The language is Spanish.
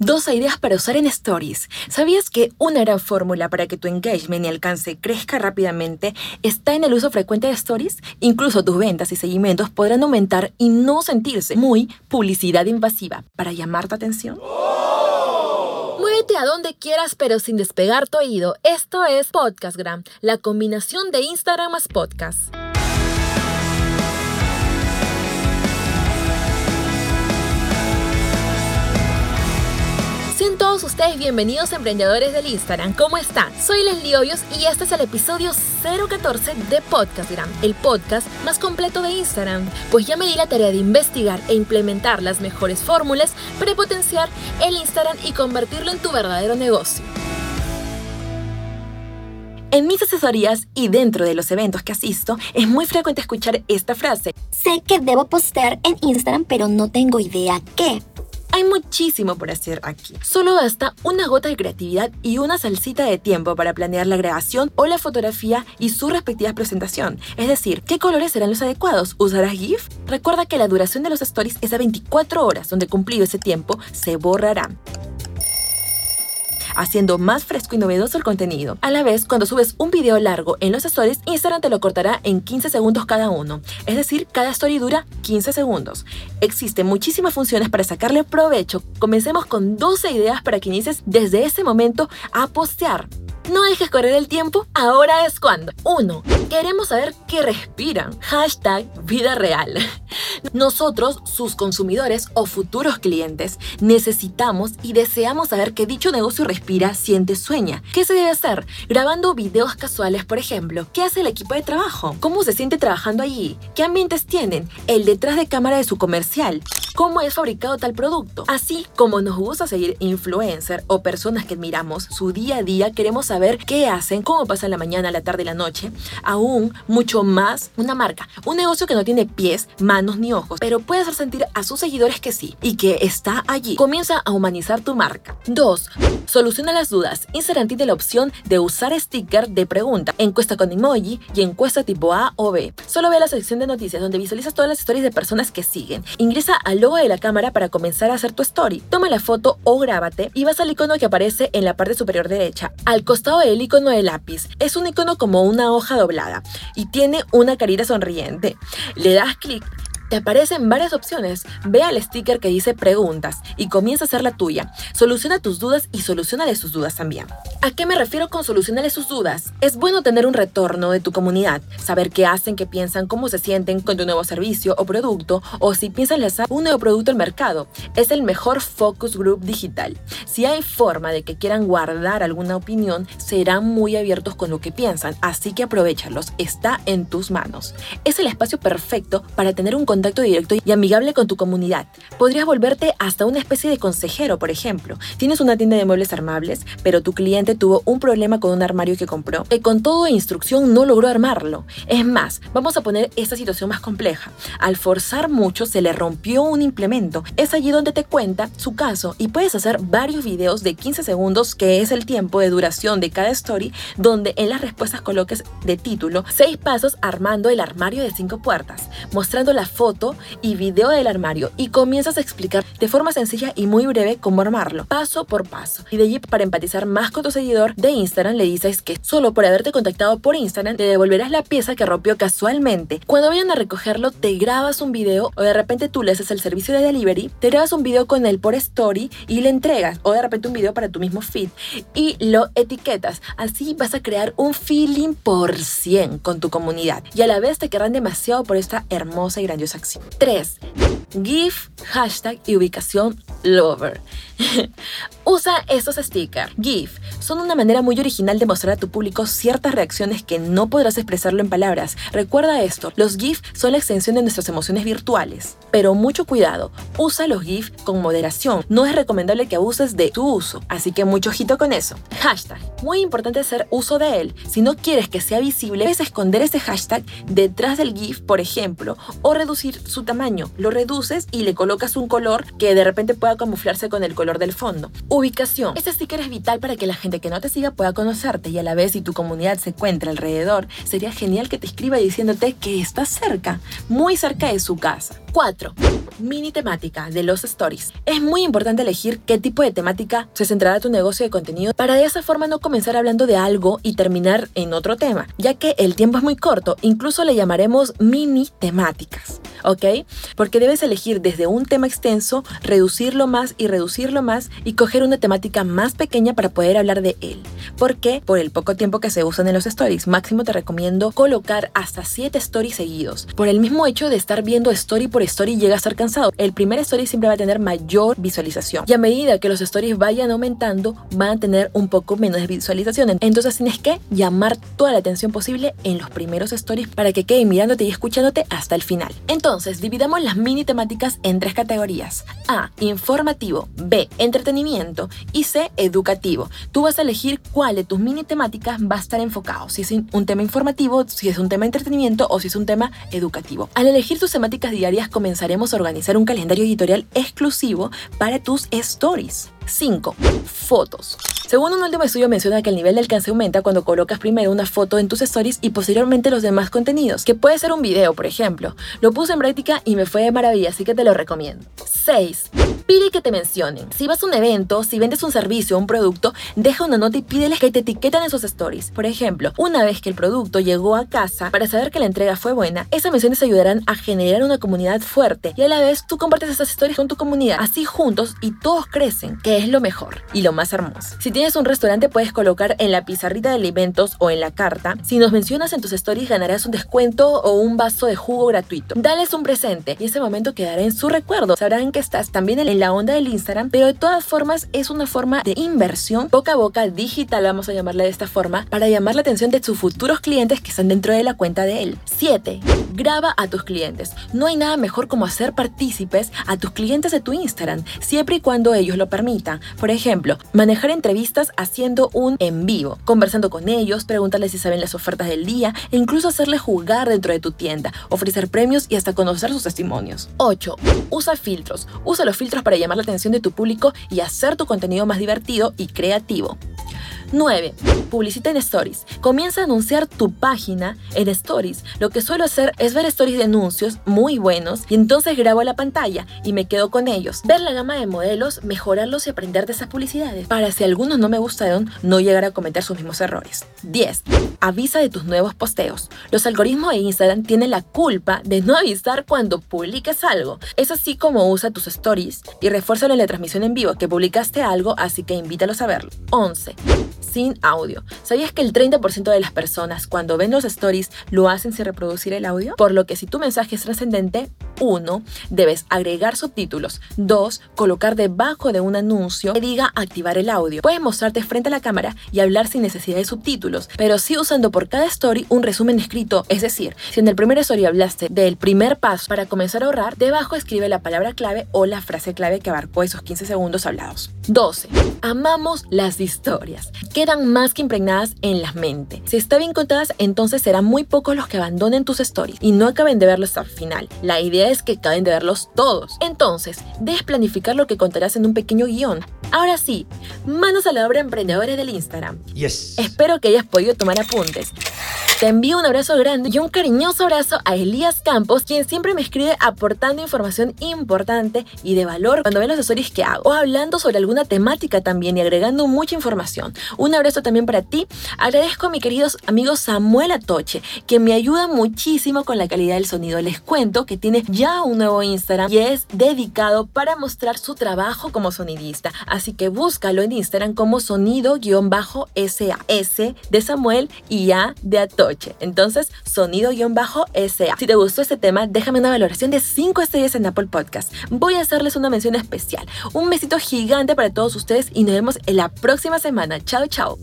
12 ideas para usar en Stories. ¿Sabías que una gran fórmula para que tu engagement y alcance crezca rápidamente está en el uso frecuente de Stories? Incluso tus ventas y seguimientos podrán aumentar y no sentirse muy publicidad invasiva para llamar tu atención. Muévete a donde quieras pero sin despegar tu oído. Esto es Podcastgram, la combinación de Instagram más podcast. Sean todos ustedes bienvenidos emprendedores del Instagram. ¿Cómo están? Soy Leslie Hoyos y este es el episodio 014 de Podcastgram, el podcast más completo de Instagram. Pues ya me di la tarea de investigar e implementar las mejores fórmulas para potenciar el Instagram y convertirlo en tu verdadero negocio. En mis asesorías y dentro de los eventos que asisto, es muy frecuente escuchar esta frase. Sé que debo postear en Instagram, pero no tengo idea qué. Hay muchísimo por hacer aquí. Solo basta una gota de creatividad y una salsita de tiempo para planear la grabación o la fotografía y su respectiva presentación. Es decir, ¿qué colores serán los adecuados? ¿Usarás GIF? Recuerda que la duración de los stories es de 24 horas, donde cumplido ese tiempo se borrará haciendo más fresco y novedoso el contenido. A la vez, cuando subes un video largo en los stories, Instagram te lo cortará en 15 segundos cada uno. Es decir, cada story dura 15 segundos. Existen muchísimas funciones para sacarle provecho. Comencemos con 12 ideas para que inicies desde ese momento a postear. No dejes correr el tiempo, ahora es cuando. 1. Queremos saber qué respiran. Hashtag vida real. Nosotros, sus consumidores o futuros clientes, necesitamos y deseamos saber qué dicho negocio respira, siente, sueña. ¿Qué se debe hacer? Grabando videos casuales, por ejemplo. ¿Qué hace el equipo de trabajo? ¿Cómo se siente trabajando allí? ¿Qué ambientes tienen? El detrás de cámara de su comercial cómo es fabricado tal producto. Así como nos gusta seguir influencers o personas que admiramos su día a día, queremos saber qué hacen, cómo pasan la mañana, la tarde y la noche. Aún mucho más una marca, un negocio que no tiene pies, manos ni ojos, pero puede hacer sentir a sus seguidores que sí y que está allí. Comienza a humanizar tu marca. 2. Soluciona las dudas. Instagram tiene la opción de usar sticker de pregunta, encuesta con emoji y encuesta tipo A o B. Solo ve la sección de noticias donde visualizas todas las historias de personas que siguen. Ingresa al logo de la cámara para comenzar a hacer tu story. Toma la foto o grábate y vas al icono que aparece en la parte superior derecha. Al costado del icono de lápiz. Es un icono como una hoja doblada y tiene una carita sonriente. Le das clic te aparecen varias opciones. Ve al sticker que dice preguntas y comienza a hacer la tuya. Soluciona tus dudas y solucionale sus dudas también. ¿A qué me refiero con solucionarle sus dudas? Es bueno tener un retorno de tu comunidad, saber qué hacen, qué piensan, cómo se sienten con tu nuevo servicio o producto o si piensan lanzar un nuevo producto al mercado. Es el mejor focus group digital. Si hay forma de que quieran guardar alguna opinión, serán muy abiertos con lo que piensan, así que aprovechalos. Está en tus manos. Es el espacio perfecto para tener un contacto directo y amigable con tu comunidad. Podrías volverte hasta una especie de consejero, por ejemplo. Tienes una tienda de muebles armables, pero tu cliente tuvo un problema con un armario que compró, que con todo instrucción no logró armarlo. Es más, vamos a poner esta situación más compleja. Al forzar mucho se le rompió un implemento. Es allí donde te cuenta su caso y puedes hacer varios videos de 15 segundos, que es el tiempo de duración de cada story, donde en las respuestas coloques de título 6 pasos armando el armario de 5 puertas, mostrando la foto y video del armario y comienzas a explicar de forma sencilla y muy breve cómo armarlo, paso por paso. Y de allí para empatizar más con tu seguidor de Instagram le dices que solo por haberte contactado por Instagram te devolverás la pieza que rompió casualmente. Cuando vayan a recogerlo te grabas un video o de repente tú le haces el servicio de delivery, te grabas un video con él por story y le entregas o de repente un video para tu mismo feed y lo etiquetas. Así vas a crear un feeling por 100 con tu comunidad y a la vez te querrán demasiado por esta hermosa y grandiosa 3. GIF, hashtag y ubicación lover. Usa estos stickers. GIF son una manera muy original de mostrar a tu público ciertas reacciones que no podrás expresarlo en palabras. Recuerda esto, los GIF son la extensión de nuestras emociones virtuales. Pero mucho cuidado, usa los GIF con moderación. No es recomendable que abuses de tu uso, así que mucho ojito con eso. Hashtag. Muy importante hacer uso de él. Si no quieres que sea visible, puedes esconder ese hashtag detrás del GIF, por ejemplo, o reducir su tamaño. Lo reduces y le colocas un color que de repente pueda camuflarse con el color del fondo. Ubicación. Este sticker es vital para que la gente que no te siga pueda conocerte y a la vez si tu comunidad se encuentra alrededor, sería genial que te escriba diciéndote que estás cerca, muy cerca de su casa. 4. Mini temática de los stories. Es muy importante elegir qué tipo de temática se centrará tu negocio de contenido para de esa forma no comenzar hablando de algo y terminar en otro tema, ya que el tiempo es muy corto, incluso le llamaremos mini temáticas. ¿ok? Porque debes elegir desde un tema extenso, reducirlo más y reducirlo más y coger una temática más pequeña para poder hablar de él. ¿Por qué? Por el poco tiempo que se usan en los stories. Máximo te recomiendo colocar hasta 7 stories seguidos. Por el mismo hecho de estar viendo story por story llega a estar cansado. El primer story siempre va a tener mayor visualización. Y a medida que los stories vayan aumentando, van a tener un poco menos de visualización. Entonces tienes que llamar toda la atención posible en los primeros stories para que quede mirándote y escuchándote hasta el final. Entonces, dividamos las mini temáticas en tres categorías. A, informativo, B, entretenimiento y C, educativo. Tú vas a elegir cuál de tus mini temáticas va a estar enfocado, si es un tema informativo, si es un tema de entretenimiento o si es un tema educativo. Al elegir tus temáticas diarias comenzaremos a organizar un calendario editorial exclusivo para tus stories. 5. Fotos. Según un último estudio menciona que el nivel de alcance aumenta cuando colocas primero una foto en tus stories y posteriormente los demás contenidos, que puede ser un video, por ejemplo. Lo puse en práctica y me fue de maravilla, así que te lo recomiendo. 6. Pide que te mencionen. Si vas a un evento, si vendes un servicio o un producto, deja una nota y pídeles que te etiqueten en sus stories. Por ejemplo, una vez que el producto llegó a casa, para saber que la entrega fue buena, esas menciones ayudarán a generar una comunidad fuerte y a la vez tú compartes esas stories con tu comunidad. Así juntos y todos crecen, que es lo mejor y lo más hermoso. Si tienes un restaurante, puedes colocar en la pizarrita de eventos o en la carta. Si nos mencionas en tus stories, ganarás un descuento o un vaso de jugo gratuito. Dales un presente y ese momento quedará en su recuerdo. Sabrán que estás también en la onda del Instagram, pero de todas formas es una forma de inversión boca a boca digital, vamos a llamarla de esta forma, para llamar la atención de sus futuros clientes que están dentro de la cuenta de él. 7. Graba a tus clientes. No hay nada mejor como hacer partícipes a tus clientes de tu Instagram, siempre y cuando ellos lo permitan. Por ejemplo, manejar entrevistas haciendo un en vivo, conversando con ellos, preguntarles si saben las ofertas del día e incluso hacerles jugar dentro de tu tienda, ofrecer premios y hasta conocer sus testimonios. 8. Usa filtros. Usa los filtros para llamar la atención de tu público y hacer tu contenido más divertido y creativo. 9. Publicita en Stories. Comienza a anunciar tu página en Stories. Lo que suelo hacer es ver Stories de anuncios muy buenos y entonces grabo la pantalla y me quedo con ellos. Ver la gama de modelos, mejorarlos y aprender de esas publicidades. Para si algunos no me gustaron, no llegar a cometer sus mismos errores. 10. Avisa de tus nuevos posteos. Los algoritmos de Instagram tienen la culpa de no avisar cuando publiques algo. Es así como usa tus stories y refuérzalo en la transmisión en vivo que publicaste algo, así que invítalos a verlo. 11 sin audio. ¿Sabías que el 30% de las personas cuando ven los stories lo hacen sin reproducir el audio? Por lo que si tu mensaje es trascendente, 1. Debes agregar subtítulos. 2. Colocar debajo de un anuncio que diga activar el audio. Puedes mostrarte frente a la cámara y hablar sin necesidad de subtítulos, pero sí usando por cada story un resumen escrito. Es decir, si en el primer story hablaste del primer paso para comenzar a ahorrar, debajo escribe la palabra clave o la frase clave que abarcó esos 15 segundos hablados. 12. Amamos las historias. Quedan más que impregnadas en la mente. Si está bien contadas, entonces serán muy pocos los que abandonen tus stories y no acaben de verlos hasta el final. La idea es que acaben de verlos todos. Entonces, debes planificar lo que contarás en un pequeño guion. Ahora sí, manos a la obra emprendedores del Instagram. Yes. Espero que hayas podido tomar apuntes. Te envío un abrazo grande y un cariñoso abrazo a Elías Campos, quien siempre me escribe aportando información importante y de valor cuando ve los stories que hago, o hablando sobre alguna temática también y agregando mucha información. Un abrazo también para ti. Agradezco a mi querido amigo Samuel Atoche, que me ayuda muchísimo con la calidad del sonido. Les cuento que tiene ya un nuevo Instagram y es dedicado para mostrar su trabajo como sonidista. Así que búscalo en Instagram como sonido-sa. S de Samuel y A de Atoche. Entonces, sonido-SA. Si te gustó este tema, déjame una valoración de 5 estrellas en Apple Podcast. Voy a hacerles una mención especial. Un besito gigante para todos ustedes y nos vemos en la próxima semana. Chao, chao.